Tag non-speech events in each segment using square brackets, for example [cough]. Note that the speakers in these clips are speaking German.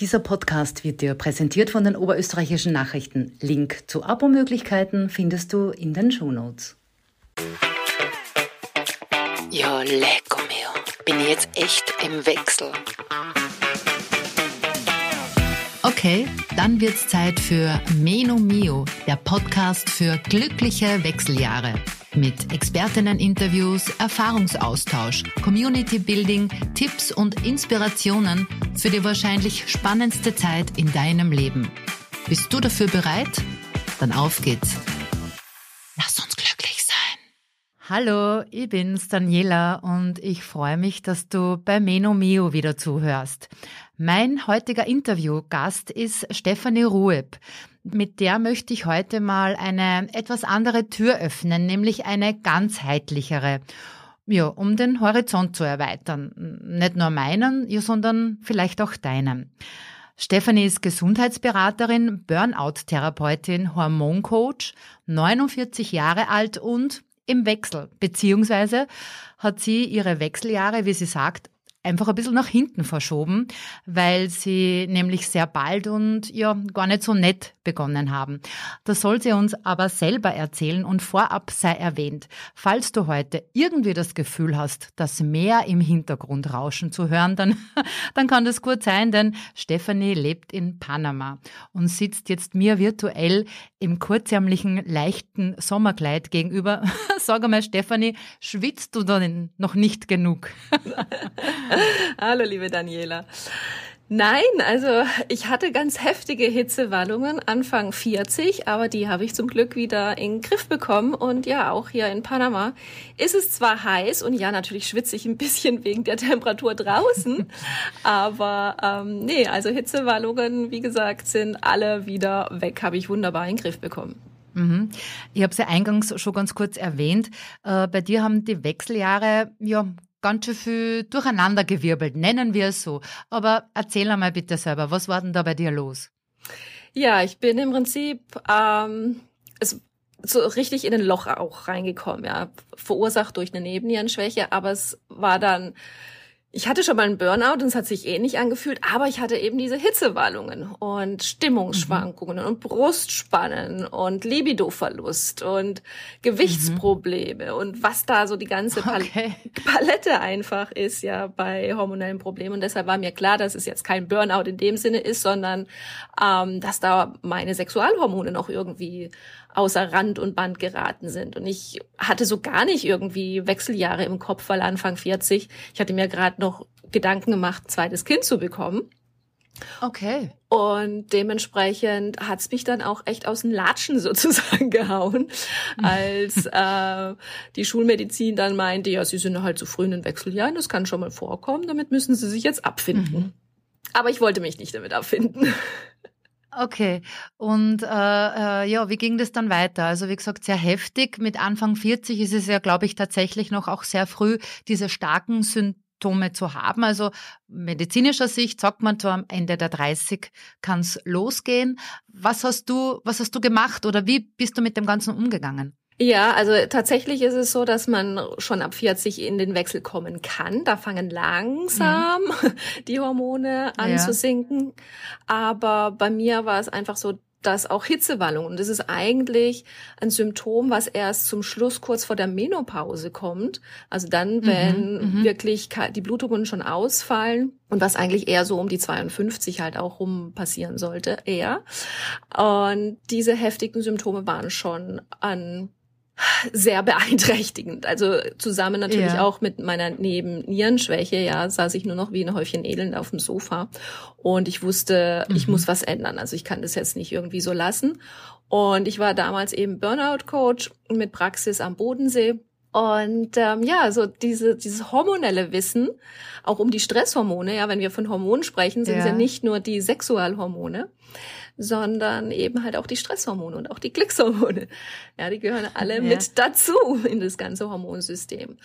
Dieser Podcast wird dir präsentiert von den Oberösterreichischen Nachrichten. Link zu Abo-Möglichkeiten findest du in den Shownotes. Ja, lecko mio. Bin ich jetzt echt im Wechsel. Okay, dann wird's Zeit für Meno Mio, der Podcast für glückliche Wechseljahre. Mit Expertinnen-Interviews, Erfahrungsaustausch, Community-Building, Tipps und Inspirationen für die wahrscheinlich spannendste Zeit in deinem Leben. Bist du dafür bereit? Dann auf geht's. Lass uns glücklich sein. Hallo, ich bin's Daniela und ich freue mich, dass du bei Meno Mio wieder zuhörst. Mein heutiger Interviewgast ist Stefanie Rueb. Mit der möchte ich heute mal eine etwas andere Tür öffnen, nämlich eine ganzheitlichere. Ja, um den Horizont zu erweitern. Nicht nur meinen, ja, sondern vielleicht auch deinen. Stefanie ist Gesundheitsberaterin, Burnout-Therapeutin, Hormoncoach, 49 Jahre alt und im Wechsel, beziehungsweise hat sie ihre Wechseljahre, wie sie sagt, einfach ein bisschen nach hinten verschoben, weil sie nämlich sehr bald und ja gar nicht so nett begonnen haben. Das soll sie uns aber selber erzählen und vorab sei erwähnt. Falls du heute irgendwie das Gefühl hast, das Meer im Hintergrund rauschen zu hören, dann, [laughs] dann kann das gut sein, denn Stephanie lebt in Panama und sitzt jetzt mir virtuell im kurzärmlichen, leichten Sommerkleid gegenüber. [laughs] Sag einmal, Stephanie, schwitzt du denn noch nicht genug? [laughs] [laughs] Hallo, liebe Daniela. Nein, also ich hatte ganz heftige Hitzewallungen Anfang 40, aber die habe ich zum Glück wieder in den Griff bekommen. Und ja, auch hier in Panama ist es zwar heiß und ja, natürlich schwitze ich ein bisschen wegen der Temperatur draußen, [laughs] aber ähm, nee, also Hitzewallungen, wie gesagt, sind alle wieder weg, habe ich wunderbar in den Griff bekommen. Mhm. Ich habe es ja eingangs schon ganz kurz erwähnt. Äh, bei dir haben die Wechseljahre ja ganz schön viel durcheinandergewirbelt, nennen wir es so. Aber erzähl einmal bitte selber, was war denn da bei dir los? Ja, ich bin im Prinzip ähm, so richtig in ein Loch auch reingekommen, ja, verursacht durch eine Nebennierenschwäche, aber es war dann ich hatte schon mal einen Burnout und es hat sich ähnlich angefühlt, aber ich hatte eben diese Hitzewallungen und Stimmungsschwankungen mhm. und Brustspannen und Libidoverlust und Gewichtsprobleme mhm. und was da so die ganze Pal okay. [laughs] Palette einfach ist ja bei hormonellen Problemen. Und deshalb war mir klar, dass es jetzt kein Burnout in dem Sinne ist, sondern ähm, dass da meine Sexualhormone noch irgendwie außer Rand und Band geraten sind. Und ich hatte so gar nicht irgendwie Wechseljahre im Kopf, weil Anfang 40, ich hatte mir gerade noch Gedanken gemacht, ein zweites Kind zu bekommen. Okay. Und dementsprechend hat's mich dann auch echt aus den Latschen [laughs] sozusagen gehauen, als [laughs] äh, die Schulmedizin dann meinte, ja, sie sind halt zu früh in den Wechseljahren, das kann schon mal vorkommen, damit müssen sie sich jetzt abfinden. Mhm. Aber ich wollte mich nicht damit abfinden. Okay. Und äh, äh, ja, wie ging das dann weiter? Also wie gesagt, sehr heftig. Mit Anfang 40 ist es ja, glaube ich, tatsächlich noch auch sehr früh, diese starken Symptome zu haben. Also medizinischer Sicht sagt man so am Ende der 30 kann es losgehen. Was hast du, was hast du gemacht oder wie bist du mit dem Ganzen umgegangen? Ja, also tatsächlich ist es so, dass man schon ab 40 in den Wechsel kommen kann. Da fangen langsam mhm. [laughs] die Hormone an ja. zu sinken. Aber bei mir war es einfach so, dass auch Hitzewallung, und das ist eigentlich ein Symptom, was erst zum Schluss kurz vor der Menopause kommt. Also dann, mhm, wenn mhm, wirklich die Blutungen schon ausfallen und was eigentlich eher so um die 52 halt auch rum passieren sollte, eher. Und diese heftigen Symptome waren schon an sehr beeinträchtigend. Also zusammen natürlich ja. auch mit meiner Nebennierenschwäche, ja, saß ich nur noch wie ein Häufchen Elend auf dem Sofa und ich wusste, mhm. ich muss was ändern. Also ich kann das jetzt nicht irgendwie so lassen. Und ich war damals eben Burnout-Coach mit Praxis am Bodensee. Und ähm, ja, so diese, dieses hormonelle Wissen, auch um die Stresshormone, ja, wenn wir von Hormonen sprechen, sind ja. es ja nicht nur die Sexualhormone, sondern eben halt auch die Stresshormone und auch die Glückshormone. Ja, die gehören alle ja. mit dazu in das ganze Hormonsystem.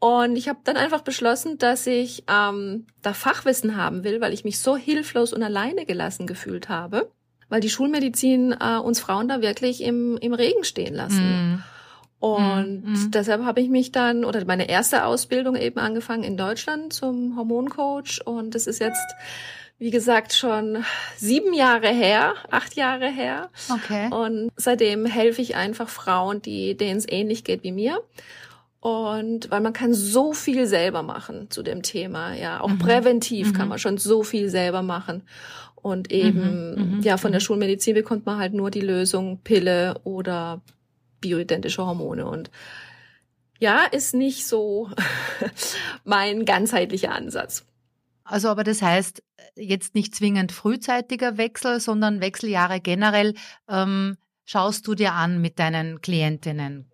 Und ich habe dann einfach beschlossen, dass ich ähm, da Fachwissen haben will, weil ich mich so hilflos und alleine gelassen gefühlt habe, weil die Schulmedizin äh, uns Frauen da wirklich im, im Regen stehen lassen. Mm. Und mm. deshalb habe ich mich dann, oder meine erste Ausbildung eben angefangen in Deutschland zum Hormoncoach. Und das ist jetzt wie gesagt, schon sieben Jahre her, acht Jahre her. Okay. Und seitdem helfe ich einfach Frauen, die denen es ähnlich geht wie mir. Und weil man kann so viel selber machen zu dem Thema, ja, auch mhm. präventiv mhm. kann man schon so viel selber machen. Und eben, mhm. mhm. ja, von der mhm. Schulmedizin bekommt man halt nur die Lösung Pille oder bioidentische Hormone. Und ja, ist nicht so [laughs] mein ganzheitlicher Ansatz. Also, aber das heißt jetzt nicht zwingend frühzeitiger Wechsel, sondern Wechseljahre generell ähm, schaust du dir an mit deinen Klientinnen.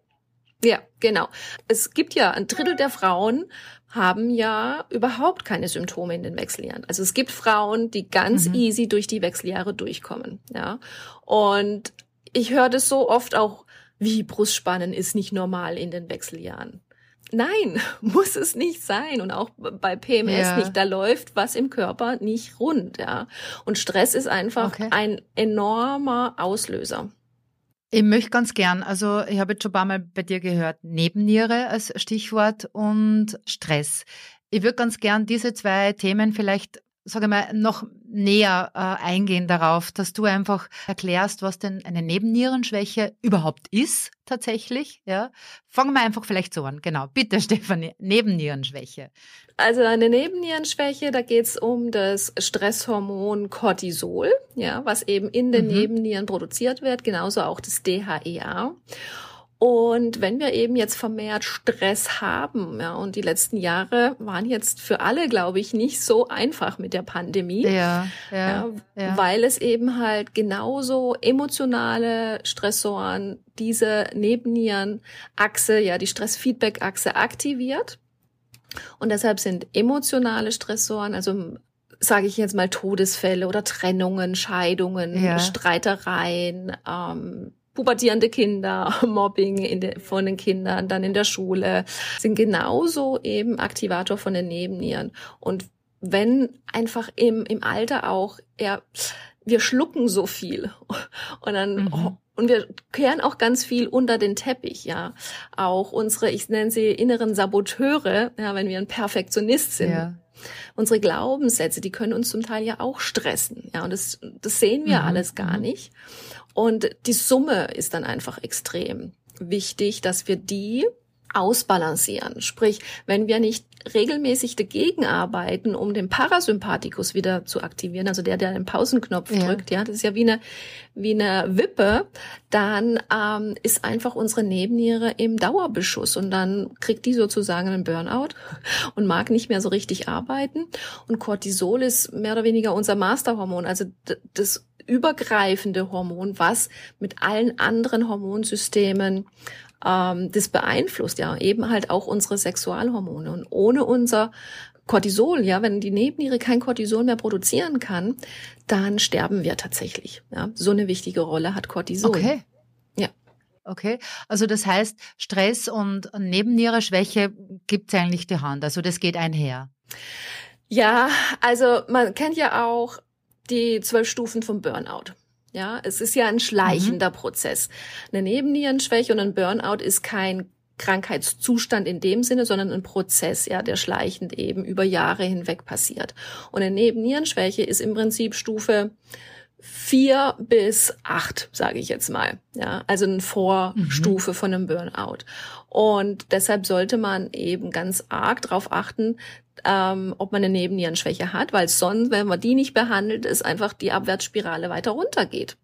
Ja, genau. Es gibt ja ein Drittel der Frauen haben ja überhaupt keine Symptome in den Wechseljahren. Also es gibt Frauen, die ganz mhm. easy durch die Wechseljahre durchkommen, ja. Und ich höre das so oft auch, wie Brustspannen ist nicht normal in den Wechseljahren. Nein, [laughs] muss es nicht sein. Und auch bei PMS ja. nicht. Da läuft was im Körper nicht rund, ja. Und Stress ist einfach okay. ein enormer Auslöser. Ich möchte ganz gern, also ich habe jetzt schon ein paar Mal bei dir gehört, Nebenniere als Stichwort und Stress. Ich würde ganz gern diese zwei Themen vielleicht sage mal, noch näher äh, eingehen darauf, dass du einfach erklärst, was denn eine Nebennierenschwäche überhaupt ist, tatsächlich. Ja, fangen wir einfach vielleicht so an. Genau, bitte, [laughs] Stefanie, Nebennierenschwäche. Also eine Nebennierenschwäche, da geht's um das Stresshormon Cortisol, ja, was eben in den mhm. Nebennieren produziert wird, genauso auch das DHEA. Und wenn wir eben jetzt vermehrt Stress haben, ja, und die letzten Jahre waren jetzt für alle, glaube ich, nicht so einfach mit der Pandemie, ja, ja, ja, weil es eben halt genauso emotionale Stressoren diese Nebennierenachse, ja, die Stressfeedback-Achse aktiviert. Und deshalb sind emotionale Stressoren, also sage ich jetzt mal Todesfälle oder Trennungen, Scheidungen. Streitereien, ähm, pubertierende Kinder, [laughs] Mobbing in de, von den Kindern, dann in der Schule, sind genauso eben Aktivator von den Nebennieren. Und wenn einfach im, im Alter auch, ja, wir schlucken so viel [laughs] und dann mhm. und wir kehren auch ganz viel unter den Teppich, ja. Auch unsere, ich nenne sie inneren Saboteure, ja, wenn wir ein Perfektionist sind. Ja. Unsere Glaubenssätze, die können uns zum Teil ja auch stressen, ja. Und das, das sehen wir mhm. alles gar mhm. nicht. Und die Summe ist dann einfach extrem wichtig, dass wir die ausbalancieren. Sprich, wenn wir nicht regelmäßig dagegen arbeiten, um den Parasympathikus wieder zu aktivieren, also der, der den Pausenknopf ja. drückt, ja, das ist ja wie eine, wie eine Wippe, dann ähm, ist einfach unsere Nebenniere im Dauerbeschuss und dann kriegt die sozusagen einen Burnout [laughs] und mag nicht mehr so richtig arbeiten. Und Cortisol ist mehr oder weniger unser Masterhormon, also das übergreifende Hormon, was mit allen anderen Hormonsystemen ähm, das beeinflusst, ja, eben halt auch unsere Sexualhormone. Und ohne unser Cortisol, ja, wenn die Nebenniere kein Cortisol mehr produzieren kann, dann sterben wir tatsächlich. Ja, so eine wichtige Rolle hat Cortisol. Okay. Ja. Okay, also das heißt, Stress und Nebennierenschwäche gibt es eigentlich die Hand. Also das geht einher. Ja, also man kennt ja auch die zwölf Stufen vom Burnout. Ja, es ist ja ein schleichender mhm. Prozess. Eine Nebennierenschwäche und ein Burnout ist kein Krankheitszustand in dem Sinne, sondern ein Prozess, ja, der schleichend eben über Jahre hinweg passiert. Und eine Nebennierenschwäche ist im Prinzip Stufe vier bis acht, sage ich jetzt mal. Ja, also eine Vorstufe mhm. von einem Burnout. Und deshalb sollte man eben ganz arg darauf achten, ähm, ob man eine Nebennierenschwäche hat, weil sonst, wenn man die nicht behandelt, ist einfach die Abwärtsspirale weiter runtergeht.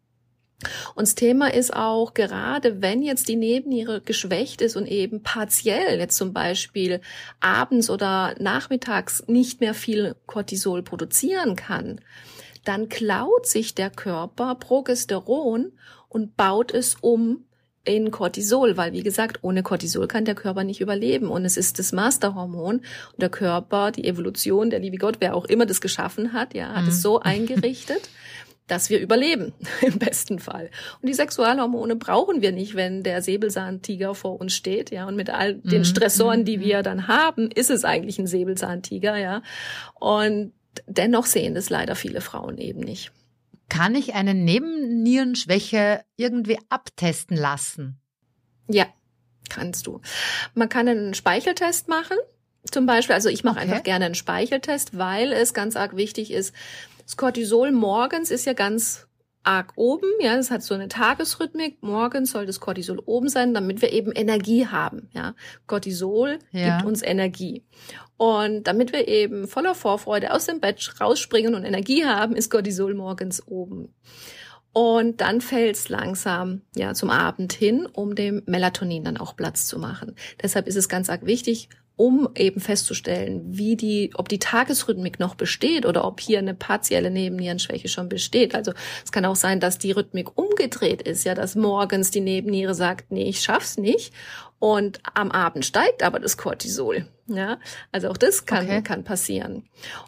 Und das Thema ist auch, gerade wenn jetzt die Nebenniere geschwächt ist und eben partiell jetzt zum Beispiel abends oder nachmittags nicht mehr viel Cortisol produzieren kann, dann klaut sich der Körper Progesteron und baut es um in Cortisol, weil wie gesagt, ohne Cortisol kann der Körper nicht überleben und es ist das Masterhormon und der Körper, die Evolution, der liebe Gott, wer auch immer das geschaffen hat, ja, hat mhm. es so eingerichtet, [laughs] dass wir überleben [laughs] im besten Fall. Und die Sexualhormone brauchen wir nicht, wenn der Säbelzahntiger vor uns steht, ja, und mit all den mhm. Stressoren, die mhm. wir dann haben, ist es eigentlich ein Säbelzahntiger, ja. Und dennoch sehen das leider viele Frauen eben nicht. Kann ich eine Nebennierenschwäche irgendwie abtesten lassen? Ja, kannst du. Man kann einen Speicheltest machen. Zum Beispiel, also ich mache okay. einfach gerne einen Speicheltest, weil es ganz arg wichtig ist, Das Cortisol morgens ist ja ganz arg oben, ja, es hat so eine Tagesrhythmik. Morgens soll das Cortisol oben sein, damit wir eben Energie haben, ja. Cortisol ja. gibt uns Energie. Und damit wir eben voller Vorfreude aus dem Bett rausspringen und Energie haben, ist Cortisol morgens oben. Und dann fällt es langsam ja zum Abend hin, um dem Melatonin dann auch Platz zu machen. Deshalb ist es ganz arg wichtig, um eben festzustellen, wie die, ob die Tagesrhythmik noch besteht oder ob hier eine partielle Nebennierenschwäche schon besteht. Also es kann auch sein, dass die Rhythmik umgedreht ist, ja, dass morgens die Nebenniere sagt, nee, ich schaff's nicht und am Abend steigt aber das Cortisol. Ja, also auch das kann, okay. kann passieren.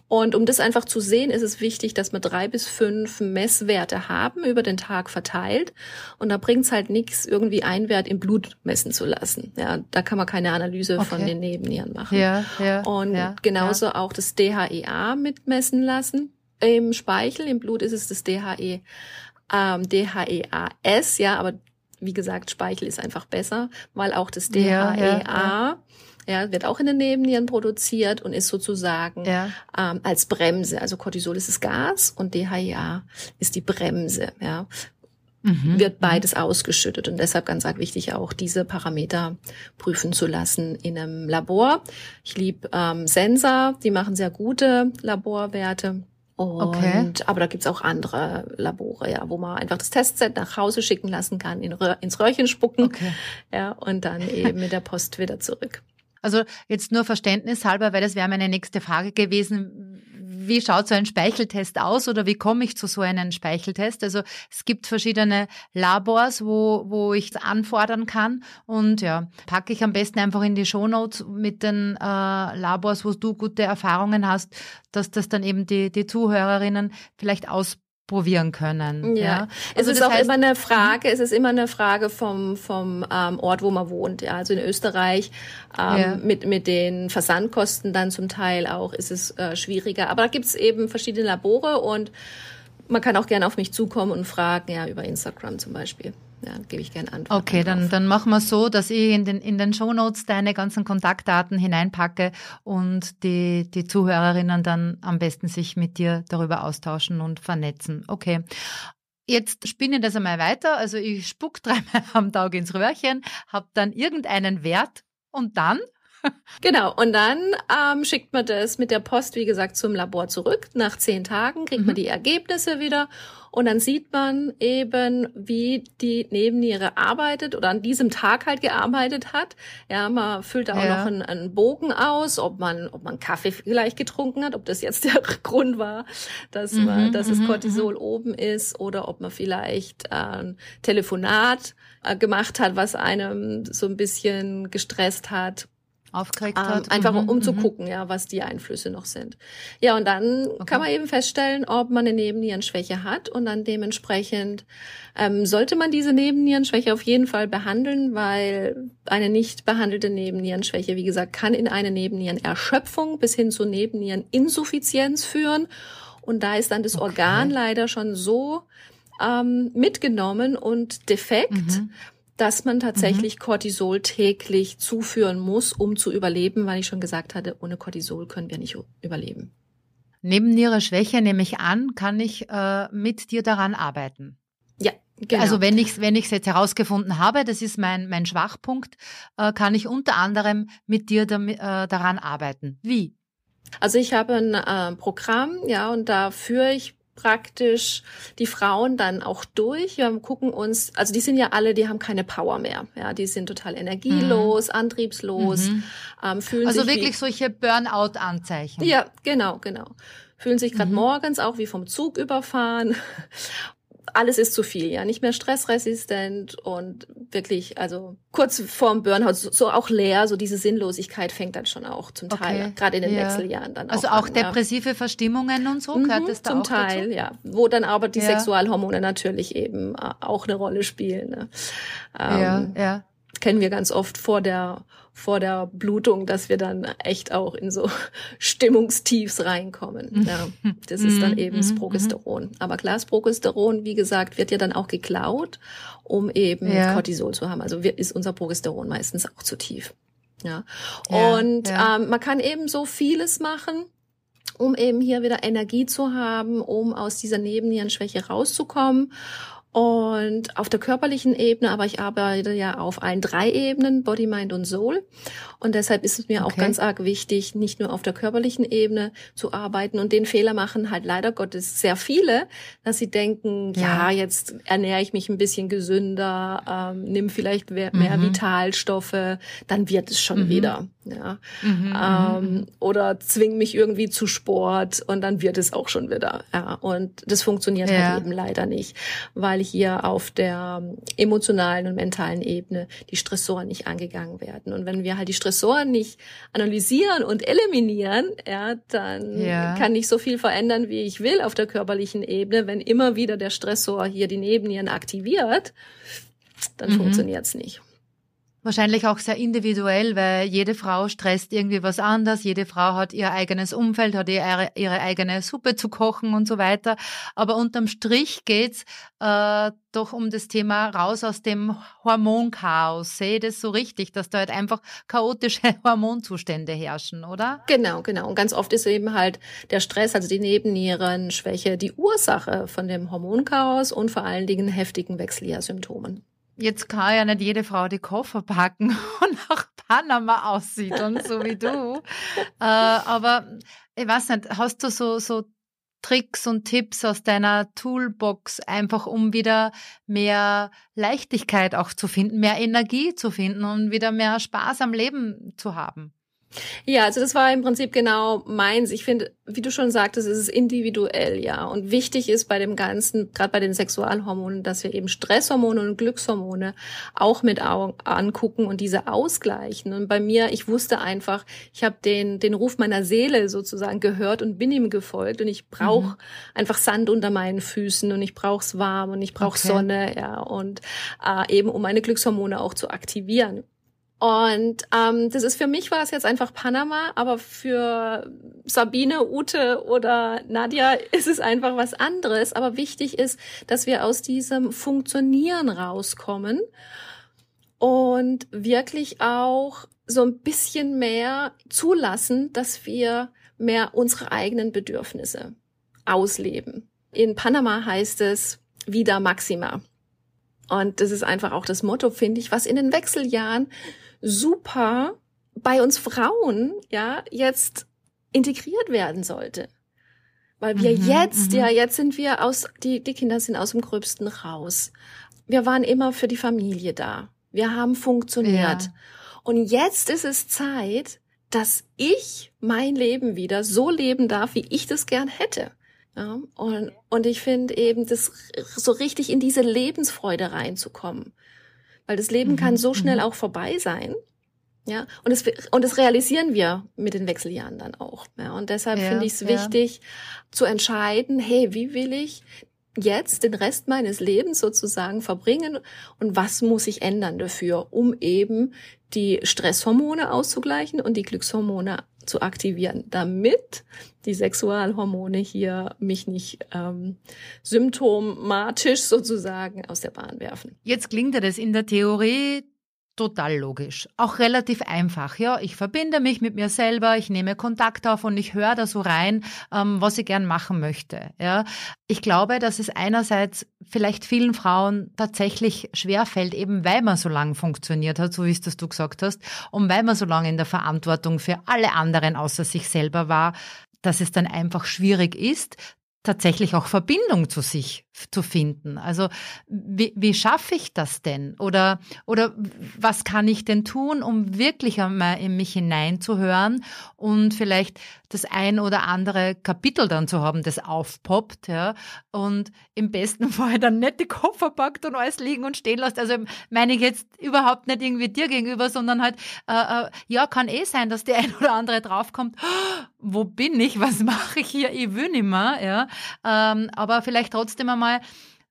Und um das einfach zu sehen, ist es wichtig, dass wir drei bis fünf Messwerte haben über den Tag verteilt. Und da bringt es halt nichts, irgendwie einen Wert im Blut messen zu lassen. Ja, da kann man keine Analyse okay. von den Nebennieren machen. Ja, ja, Und ja, genauso ja. auch das DHEA mitmessen lassen. Im Speichel, im Blut ist es das DHE, ähm, DHEAS, ja, aber wie gesagt, Speichel ist einfach besser, weil auch das DHEA ja, ja, ja. Ja, wird auch in den Nebennieren produziert und ist sozusagen ja. ähm, als Bremse. Also Cortisol ist das Gas und DHEA ist die Bremse. Ja, mhm. wird mhm. beides ausgeschüttet und deshalb ganz arg wichtig auch diese Parameter prüfen zu lassen in einem Labor. Ich liebe ähm, Sensor, die machen sehr gute Laborwerte. Und, okay. aber da gibt's auch andere Labore, ja, wo man einfach das Testset nach Hause schicken lassen kann, in Röhr, ins Röhrchen spucken, okay. ja, und dann eben mit der Post wieder zurück. Also jetzt nur Verständnis halber, weil das wäre meine nächste Frage gewesen wie schaut so ein Speicheltest aus oder wie komme ich zu so einem Speicheltest? Also es gibt verschiedene Labors, wo, wo ich anfordern kann und ja, packe ich am besten einfach in die Shownotes mit den äh, Labors, wo du gute Erfahrungen hast, dass das dann eben die, die Zuhörerinnen vielleicht aus probieren können. Ja, ja. Also es ist auch heißt, immer eine Frage, es ist immer eine Frage vom, vom ähm, Ort, wo man wohnt. Ja, also in Österreich ähm, ja. mit, mit den Versandkosten dann zum Teil auch ist es äh, schwieriger. Aber da gibt's eben verschiedene Labore und man kann auch gerne auf mich zukommen und fragen, ja, über Instagram zum Beispiel ja, gebe ich gerne Antworten. Okay, dann, dann machen wir so, dass ich in den, in den Shownotes deine ganzen Kontaktdaten hineinpacke und die, die Zuhörerinnen dann am besten sich mit dir darüber austauschen und vernetzen. Okay. Jetzt spinne ich das einmal weiter. Also ich spuck dreimal am Tag ins Röhrchen, habe dann irgendeinen Wert und dann Genau, und dann ähm, schickt man das mit der Post, wie gesagt, zum Labor zurück. Nach zehn Tagen kriegt mhm. man die Ergebnisse wieder und dann sieht man eben, wie die Nebenniere arbeitet oder an diesem Tag halt gearbeitet hat. Ja, man füllt da auch ja. noch einen, einen, Bogen aus, ob man, ob man Kaffee vielleicht getrunken hat, ob das jetzt [laughs] der Grund war, dass mhm, man, dass das mhm, Cortisol mhm. oben ist oder ob man vielleicht äh, ein Telefonat äh, gemacht hat, was einem so ein bisschen gestresst hat aufgeregt ähm, hat. Einfach mhm, um zu mhm. gucken, ja, was die Einflüsse noch sind. Ja, und dann okay. kann man eben feststellen, ob man eine Nebennierenschwäche hat und dann dementsprechend ähm, sollte man diese Nebennierenschwäche auf jeden Fall behandeln, weil eine nicht behandelte Nebennierenschwäche, wie gesagt, kann in eine Nebennierenerschöpfung bis hin zu Nebenniereninsuffizienz führen. Und da ist dann das okay. Organ leider schon so ähm, mitgenommen und defekt, mhm dass man tatsächlich mhm. Cortisol täglich zuführen muss, um zu überleben, weil ich schon gesagt hatte, ohne Cortisol können wir nicht überleben. Neben ihrer Schwäche nehme ich an, kann ich äh, mit dir daran arbeiten. Ja, Genau. Also wenn ich wenn es jetzt herausgefunden habe, das ist mein mein Schwachpunkt, äh, kann ich unter anderem mit dir damit, äh, daran arbeiten. Wie? Also ich habe ein äh, Programm, ja, und da führe ich praktisch die Frauen dann auch durch. Wir gucken uns, also die sind ja alle, die haben keine Power mehr. Ja, die sind total energielos, mhm. antriebslos, mhm. Ähm, fühlen also sich wirklich wie, solche Burnout-Anzeichen. Ja, genau, genau. Fühlen sich gerade mhm. morgens auch wie vom Zug überfahren alles ist zu viel, ja, nicht mehr stressresistent und wirklich, also kurz vorm Burnout, so, so auch leer, so diese Sinnlosigkeit fängt dann schon auch zum Teil, okay. gerade in den ja. Wechseljahren dann also auch. Also auch an, depressive ja. Verstimmungen und so gehört mhm, das da zum auch Teil, dazu? ja, wo dann aber die ja. Sexualhormone natürlich eben äh, auch eine Rolle spielen. Ne? Ähm, ja, ja kennen wir ganz oft vor der vor der Blutung, dass wir dann echt auch in so [laughs] Stimmungstiefs reinkommen. Mhm. Ja, das ist dann eben das mhm. Progesteron. Aber klar, das Progesteron, wie gesagt, wird ja dann auch geklaut, um eben ja. Cortisol zu haben. Also ist unser Progesteron meistens auch zu tief. Ja. ja und ja. Ähm, man kann eben so vieles machen um eben hier wieder Energie zu haben, um aus dieser Nebennierenschwäche rauszukommen. Und auf der körperlichen Ebene, aber ich arbeite ja auf allen drei Ebenen, Body, Mind und Soul. Und deshalb ist es mir okay. auch ganz arg wichtig, nicht nur auf der körperlichen Ebene zu arbeiten. Und den Fehler machen halt leider Gottes sehr viele, dass sie denken, ja, ja jetzt ernähre ich mich ein bisschen gesünder, ähm, nimm vielleicht mehr, mhm. Vitalstoffe, dann wird es schon mhm. wieder. Ja. Mhm, mhm, ähm, mhm. oder zwing mich irgendwie zu Sport und dann wird es auch schon wieder. Ja. Und das funktioniert halt ja. halt eben leider nicht, weil hier auf der emotionalen und mentalen Ebene die Stressoren nicht angegangen werden. Und wenn wir halt die Stressoren nicht analysieren und eliminieren, ja, dann ja. kann ich so viel verändern, wie ich will auf der körperlichen Ebene. Wenn immer wieder der Stressor hier die Nebennieren aktiviert, dann mhm. funktioniert's nicht. Wahrscheinlich auch sehr individuell, weil jede Frau stresst irgendwie was anders. Jede Frau hat ihr eigenes Umfeld, hat ihre, ihre eigene Suppe zu kochen und so weiter. Aber unterm Strich geht's äh, doch um das Thema raus aus dem Hormonchaos. Sehe das so richtig, dass da halt einfach chaotische [laughs] Hormonzustände herrschen, oder? Genau, genau. Und ganz oft ist eben halt der Stress, also die Nebennierenschwäche, die Ursache von dem Hormonchaos und vor allen Dingen heftigen Wechseljahrsymptomen. Jetzt kann ja nicht jede Frau die Koffer packen [laughs] und nach Panama aussieht und so wie du. [laughs] äh, aber ich weiß nicht, hast du so, so Tricks und Tipps aus deiner Toolbox, einfach um wieder mehr Leichtigkeit auch zu finden, mehr Energie zu finden und wieder mehr Spaß am Leben zu haben? Ja, also das war im Prinzip genau meins. Ich finde, wie du schon sagtest, ist es individuell, ja. Und wichtig ist bei dem Ganzen, gerade bei den Sexualhormonen, dass wir eben Stresshormone und Glückshormone auch mit angucken und diese ausgleichen. Und bei mir, ich wusste einfach, ich habe den, den Ruf meiner Seele sozusagen gehört und bin ihm gefolgt. Und ich brauche mhm. einfach Sand unter meinen Füßen und ich brauche es warm und ich brauche okay. Sonne, ja. Und äh, eben um meine Glückshormone auch zu aktivieren. Und ähm, das ist für mich war es jetzt einfach Panama, aber für Sabine, Ute oder Nadja ist es einfach was anderes. Aber wichtig ist, dass wir aus diesem Funktionieren rauskommen und wirklich auch so ein bisschen mehr zulassen, dass wir mehr unsere eigenen Bedürfnisse ausleben. In Panama heißt es wieder Maxima. Und das ist einfach auch das Motto, finde ich, was in den Wechseljahren super bei uns Frauen ja jetzt integriert werden sollte. Weil wir mhm, jetzt, mhm. ja, jetzt sind wir aus, die, die Kinder sind aus dem Gröbsten raus. Wir waren immer für die Familie da. Wir haben funktioniert. Ja. Und jetzt ist es Zeit, dass ich mein Leben wieder so leben darf, wie ich das gern hätte. Ja, und, und ich finde eben, das so richtig in diese Lebensfreude reinzukommen. Weil das Leben mhm. kann so schnell mhm. auch vorbei sein. Ja, und das, und das realisieren wir mit den Wechseljahren dann auch. Ja, und deshalb ja, finde ich es wichtig ja. zu entscheiden, hey, wie will ich jetzt den Rest meines Lebens sozusagen verbringen und was muss ich ändern dafür, um eben die Stresshormone auszugleichen und die Glückshormone zu aktivieren, damit die Sexualhormone hier mich nicht ähm, symptomatisch sozusagen aus der Bahn werfen. Jetzt klingt ja das in der Theorie total logisch. Auch relativ einfach. Ja, ich verbinde mich mit mir selber, ich nehme Kontakt auf und ich höre da so rein, ähm, was ich gern machen möchte. Ja, ich glaube, dass es einerseits vielleicht vielen Frauen tatsächlich schwerfällt, eben weil man so lange funktioniert hat, so wie es das du gesagt hast, und weil man so lange in der Verantwortung für alle anderen außer sich selber war, dass es dann einfach schwierig ist, tatsächlich auch Verbindung zu sich zu finden. Also wie, wie schaffe ich das denn? Oder, oder was kann ich denn tun, um wirklich einmal in mich hineinzuhören und vielleicht das ein oder andere Kapitel dann zu haben, das aufpoppt, ja, und im besten [laughs] Fall dann nicht die Koffer packt und alles liegen und stehen lässt. Also meine ich jetzt überhaupt nicht irgendwie dir gegenüber, sondern halt, äh, äh, ja, kann eh sein, dass der [laughs] ein oder andere draufkommt, wo bin ich, was mache ich hier, ich will nicht mehr, ja, ähm, aber vielleicht trotzdem einmal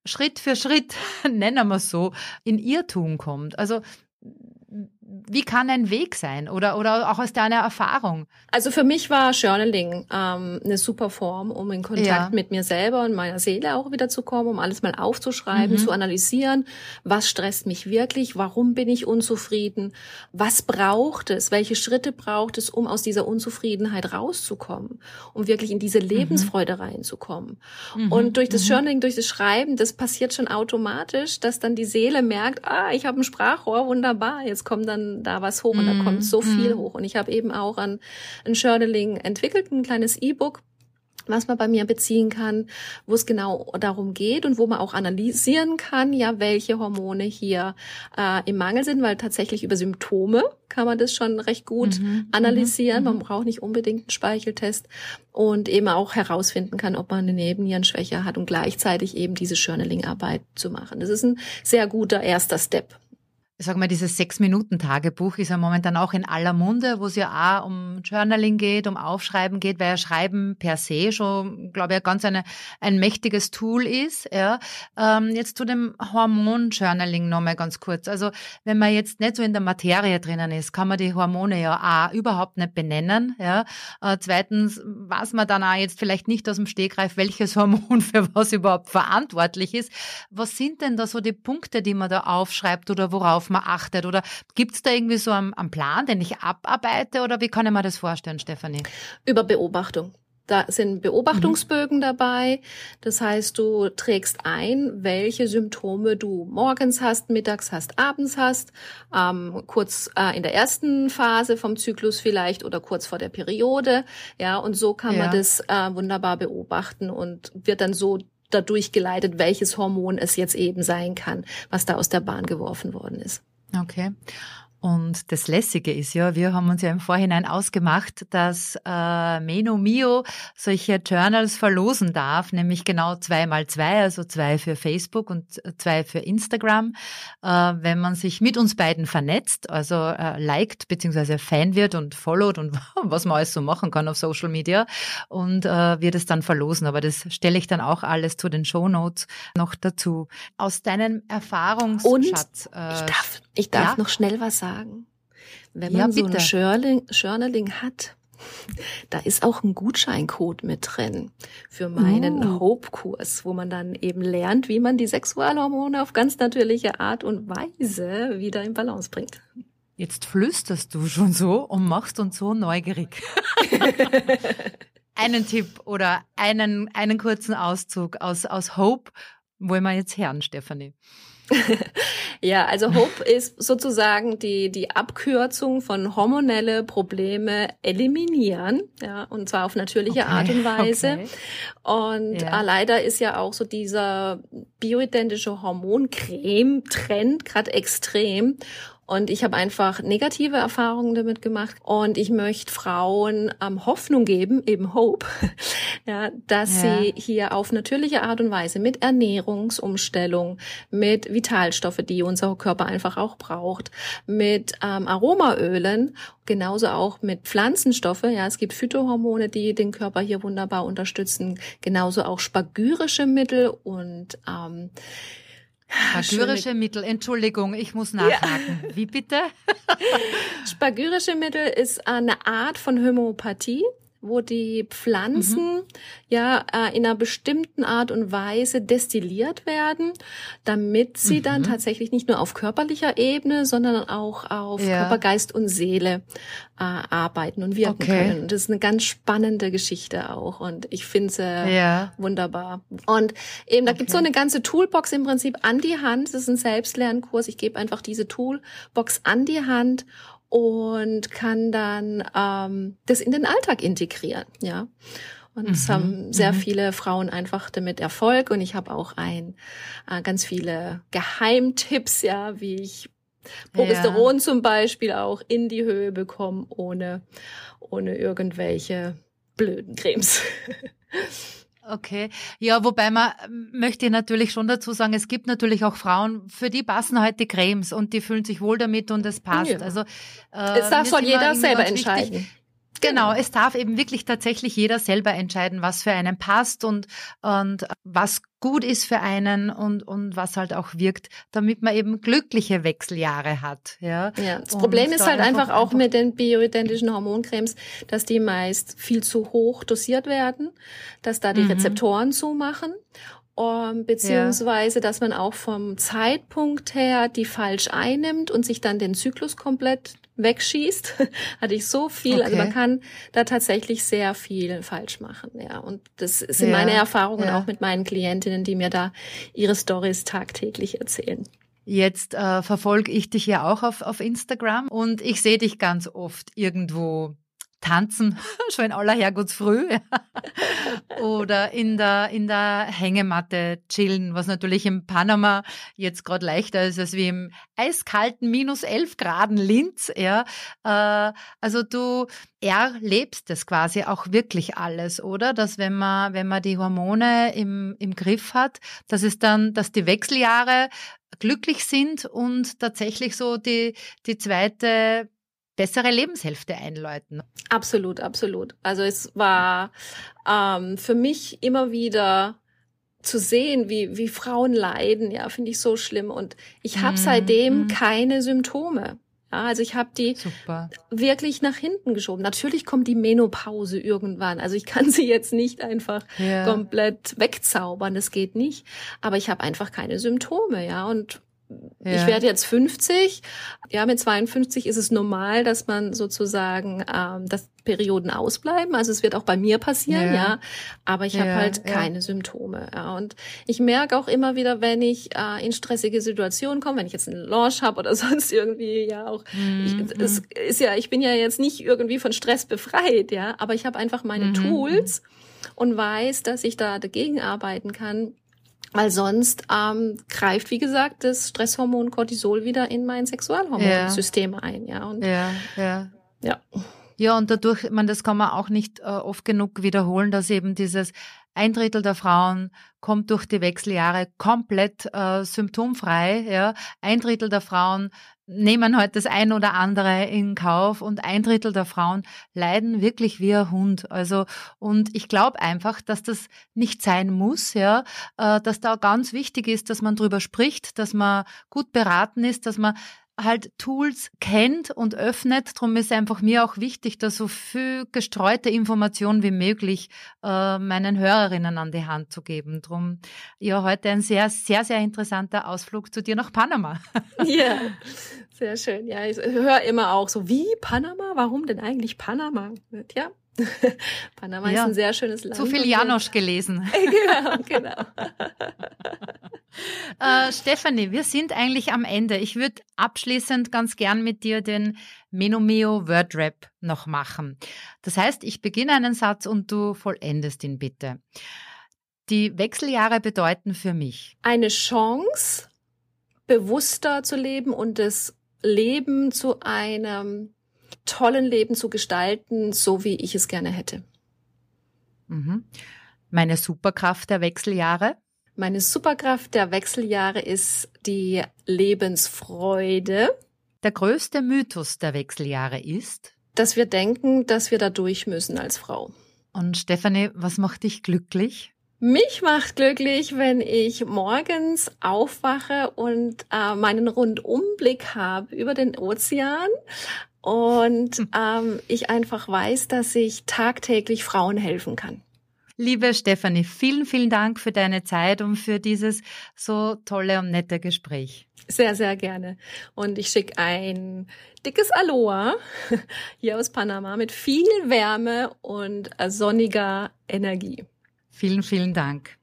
Schritt für Schritt, [laughs] nennen wir es so, in Irrtum kommt. Also wie kann ein Weg sein oder, oder auch aus deiner Erfahrung? Also für mich war Journaling ähm, eine super Form, um in Kontakt ja. mit mir selber und meiner Seele auch wieder zu kommen, um alles mal aufzuschreiben, mhm. zu analysieren, was stresst mich wirklich, warum bin ich unzufrieden, was braucht es, welche Schritte braucht es, um aus dieser Unzufriedenheit rauszukommen, um wirklich in diese mhm. Lebensfreude mhm. reinzukommen. Mhm. Und durch das mhm. Journaling, durch das Schreiben, das passiert schon automatisch, dass dann die Seele merkt, ah, ich habe ein Sprachrohr, wunderbar, jetzt kommt dann da was hoch und da kommt so viel hoch. Und ich habe eben auch an ein Journaling entwickelt, ein kleines E-Book, was man bei mir beziehen kann, wo es genau darum geht und wo man auch analysieren kann, ja, welche Hormone hier äh, im Mangel sind, weil tatsächlich über Symptome kann man das schon recht gut mhm, mhm analysieren. Man mhm. braucht nicht unbedingt einen Speicheltest und eben auch herausfinden kann, ob man eine Nebennierenschwäche hat und gleichzeitig eben diese Journaling-Arbeit zu machen. Das ist ein sehr guter erster Step sag mal, dieses Sechs-Minuten-Tagebuch ist ja momentan auch in aller Munde, wo es ja auch um Journaling geht, um Aufschreiben geht, weil ja Schreiben per se schon, glaube ich, ganz eine, ein mächtiges Tool ist. Ja. Ähm, jetzt zu dem Hormon-Journaling nochmal ganz kurz. Also wenn man jetzt nicht so in der Materie drinnen ist, kann man die Hormone ja auch überhaupt nicht benennen. Ja. Äh, zweitens weiß man dann auch jetzt vielleicht nicht aus dem Stegreif, welches Hormon [laughs] für was überhaupt verantwortlich ist. Was sind denn da so die Punkte, die man da aufschreibt oder worauf man achtet? Oder gibt es da irgendwie so einen, einen Plan, den ich abarbeite? Oder wie kann ich mir das vorstellen, Stefanie? Über Beobachtung. Da sind Beobachtungsbögen mhm. dabei. Das heißt, du trägst ein, welche Symptome du morgens hast, mittags hast, abends hast, ähm, kurz äh, in der ersten Phase vom Zyklus vielleicht oder kurz vor der Periode. Ja, und so kann ja. man das äh, wunderbar beobachten und wird dann so dadurch geleitet, welches Hormon es jetzt eben sein kann, was da aus der Bahn geworfen worden ist. Okay. Und das Lässige ist ja, wir haben uns ja im Vorhinein ausgemacht, dass äh, Meno Mio solche Journals verlosen darf, nämlich genau zwei mal zwei, also zwei für Facebook und zwei für Instagram. Äh, wenn man sich mit uns beiden vernetzt, also äh, liked beziehungsweise Fan wird und followt und [laughs] was man alles so machen kann auf Social Media und äh, wird es dann verlosen. Aber das stelle ich dann auch alles zu den Show Notes noch dazu. Aus deinem Erfahrungsschatz. Und ich darf, ich darf ja? noch schnell was sagen sagen. Wenn man ja, so ein Journaling, Journaling hat, da ist auch ein Gutscheincode mit drin für meinen uh. Hope-Kurs, wo man dann eben lernt, wie man die Sexualhormone auf ganz natürliche Art und Weise wieder in Balance bringt. Jetzt flüsterst du schon so und machst uns so neugierig. [laughs] einen Tipp oder einen, einen kurzen Auszug aus, aus Hope wollen wir jetzt hören, Stefanie. [laughs] ja, also Hope ist sozusagen die, die Abkürzung von hormonelle Probleme eliminieren, ja, und zwar auf natürliche okay, Art und Weise. Okay. Und ja. äh, leider ist ja auch so dieser bioidentische Hormoncreme-Trend gerade extrem. Und ich habe einfach negative Erfahrungen damit gemacht. Und ich möchte Frauen ähm, Hoffnung geben, eben Hope, [laughs] ja, dass ja. sie hier auf natürliche Art und Weise mit Ernährungsumstellung, mit Vitalstoffe, die unser Körper einfach auch braucht, mit ähm, Aromaölen, genauso auch mit Pflanzenstoffe. Ja, es gibt Phytohormone, die den Körper hier wunderbar unterstützen. Genauso auch spagyrische Mittel und ähm, Spagyrische Mittel, Entschuldigung, ich muss nachhaken. Ja. Wie bitte? [laughs] Spagyrische Mittel ist eine Art von Homöopathie wo die Pflanzen mhm. ja äh, in einer bestimmten Art und Weise destilliert werden, damit sie mhm. dann tatsächlich nicht nur auf körperlicher Ebene, sondern auch auf ja. Körper, Geist und Seele äh, arbeiten und wirken okay. können. Das ist eine ganz spannende Geschichte auch und ich finde sie ja. wunderbar. Und eben, da okay. gibt's so eine ganze Toolbox im Prinzip an die Hand. Das ist ein Selbstlernkurs. Ich gebe einfach diese Toolbox an die Hand und kann dann ähm, das in den Alltag integrieren, ja. Und mhm, es haben sehr mhm. viele Frauen einfach damit Erfolg und ich habe auch ein äh, ganz viele Geheimtipps, ja, wie ich Progesteron ja. zum Beispiel auch in die Höhe bekomme, ohne ohne irgendwelche blöden Cremes. [laughs] Okay. Ja, wobei man ähm, möchte natürlich schon dazu sagen, es gibt natürlich auch Frauen, für die passen halt die Cremes und die fühlen sich wohl damit und es passt. Ja. Also äh, darf soll jeder selber entscheiden. Genau, es darf eben wirklich tatsächlich jeder selber entscheiden, was für einen passt und, und was gut ist für einen und, und was halt auch wirkt, damit man eben glückliche Wechseljahre hat. Ja, ja das Problem und ist halt einfach, einfach auch mit den bioidentischen Hormoncremes, dass die meist viel zu hoch dosiert werden, dass da die mhm. Rezeptoren zumachen um, beziehungsweise ja. dass man auch vom Zeitpunkt her die falsch einnimmt und sich dann den Zyklus komplett wegschießt, [laughs] hatte ich so viel. Okay. Also man kann da tatsächlich sehr viel falsch machen. Ja, und das sind ja. meine Erfahrungen ja. auch mit meinen Klientinnen, die mir da ihre Stories tagtäglich erzählen. Jetzt äh, verfolge ich dich ja auch auf, auf Instagram und ich sehe dich ganz oft irgendwo tanzen, [laughs] schon in aller Herrgottsfrüh. Oder in der, in der Hängematte chillen, was natürlich in Panama jetzt gerade leichter ist als wie im eiskalten minus 11 Graden Linz. Ja. Äh, also du erlebst das quasi auch wirklich alles, oder? Dass wenn man, wenn man die Hormone im, im Griff hat, dass es dann, dass die Wechseljahre glücklich sind und tatsächlich so die, die zweite bessere Lebenshälfte einläuten. Absolut, absolut. Also es war ähm, für mich immer wieder zu sehen, wie, wie Frauen leiden, ja, finde ich so schlimm. Und ich habe mm, seitdem mm. keine Symptome. Ja, also ich habe die Super. wirklich nach hinten geschoben. Natürlich kommt die Menopause irgendwann. Also ich kann sie jetzt nicht einfach ja. komplett wegzaubern, das geht nicht. Aber ich habe einfach keine Symptome, ja. Und ja. Ich werde jetzt 50. Ja, mit 52 ist es normal, dass man sozusagen, ähm, dass Perioden ausbleiben. Also es wird auch bei mir passieren, ja. ja. Aber ich ja, habe halt keine. Symptome. Ja. Und ich merke auch immer wieder, wenn ich äh, in stressige Situationen komme, wenn ich jetzt einen Launch habe oder [laughs] sonst irgendwie, ja auch. Mhm. Ich, es ist ja, ich bin ja jetzt nicht irgendwie von Stress befreit, ja. Aber ich habe einfach meine mhm. Tools und weiß, dass ich da dagegen arbeiten kann weil sonst ähm, greift, wie gesagt, das Stresshormon Cortisol wieder in mein Sexualhormonsystem ja. ein. Ja, und, ja, ja. Ja. Ja, und dadurch, man, das kann man auch nicht äh, oft genug wiederholen, dass eben dieses ein Drittel der Frauen kommt durch die Wechseljahre komplett äh, symptomfrei. Ja. Ein Drittel der Frauen nehmen heute halt das ein oder andere in Kauf und ein Drittel der Frauen leiden wirklich wie ein Hund. Also und ich glaube einfach, dass das nicht sein muss, ja, äh, dass da ganz wichtig ist, dass man drüber spricht, dass man gut beraten ist, dass man halt Tools kennt und öffnet. Darum ist einfach mir auch wichtig, da so viel gestreute Informationen wie möglich äh, meinen Hörerinnen an die Hand zu geben. Drum ja heute ein sehr, sehr, sehr interessanter Ausflug zu dir nach Panama. [laughs] Ja, sehr schön. Ja, ich höre immer auch so, wie Panama? Warum denn eigentlich Panama? Ja, [laughs] Panama ja, ist ein sehr schönes Land. Zu viel Janosch gelesen. [laughs] genau, genau. [laughs] äh, Stefanie, wir sind eigentlich am Ende. Ich würde abschließend ganz gern mit dir den Menomeo Word Rap noch machen. Das heißt, ich beginne einen Satz und du vollendest ihn bitte. Die Wechseljahre bedeuten für mich eine Chance, bewusster zu leben und das Leben zu einem tollen Leben zu gestalten, so wie ich es gerne hätte. Mhm. Meine Superkraft der Wechseljahre? Meine Superkraft der Wechseljahre ist die Lebensfreude. Der größte Mythos der Wechseljahre ist? Dass wir denken, dass wir da durch müssen als Frau. Und Stefanie, was macht dich glücklich? Mich macht glücklich, wenn ich morgens aufwache und äh, meinen Rundumblick habe über den Ozean und hm. ähm, ich einfach weiß, dass ich tagtäglich Frauen helfen kann. Liebe Stefanie, vielen, vielen Dank für deine Zeit und für dieses so tolle und nette Gespräch. Sehr, sehr gerne. Und ich schicke ein dickes Aloha hier aus Panama mit viel Wärme und sonniger Energie. Vielen, vielen Dank.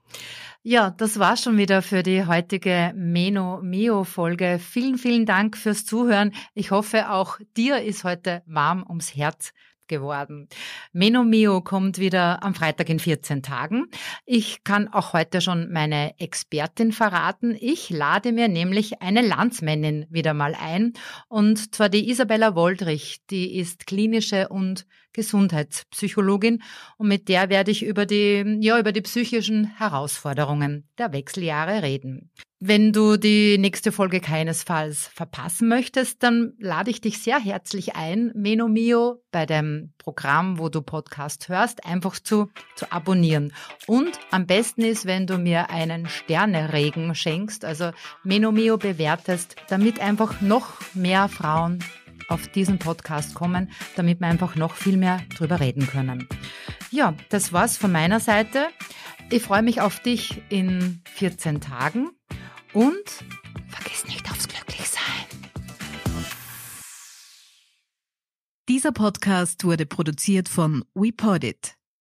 Ja, das war schon wieder für die heutige Meno Mio Folge. Vielen, vielen Dank fürs Zuhören. Ich hoffe, auch dir ist heute warm ums Herz geworden. Meno Mio kommt wieder am Freitag in 14 Tagen. Ich kann auch heute schon meine Expertin verraten. Ich lade mir nämlich eine Landsmännin wieder mal ein und zwar die Isabella Woldrich. Die ist klinische und Gesundheitspsychologin und mit der werde ich über die, ja, über die psychischen Herausforderungen der Wechseljahre reden. Wenn du die nächste Folge keinesfalls verpassen möchtest, dann lade ich dich sehr herzlich ein, Menomio bei dem Programm, wo du Podcast hörst, einfach zu, zu abonnieren. Und am besten ist, wenn du mir einen Sterneregen schenkst, also Menomio bewertest, damit einfach noch mehr Frauen auf diesen Podcast kommen, damit wir einfach noch viel mehr drüber reden können. Ja, das war's von meiner Seite. Ich freue mich auf dich in 14 Tagen. Und vergiss nicht aufs Glücklichsein. Dieser Podcast wurde produziert von WePodit.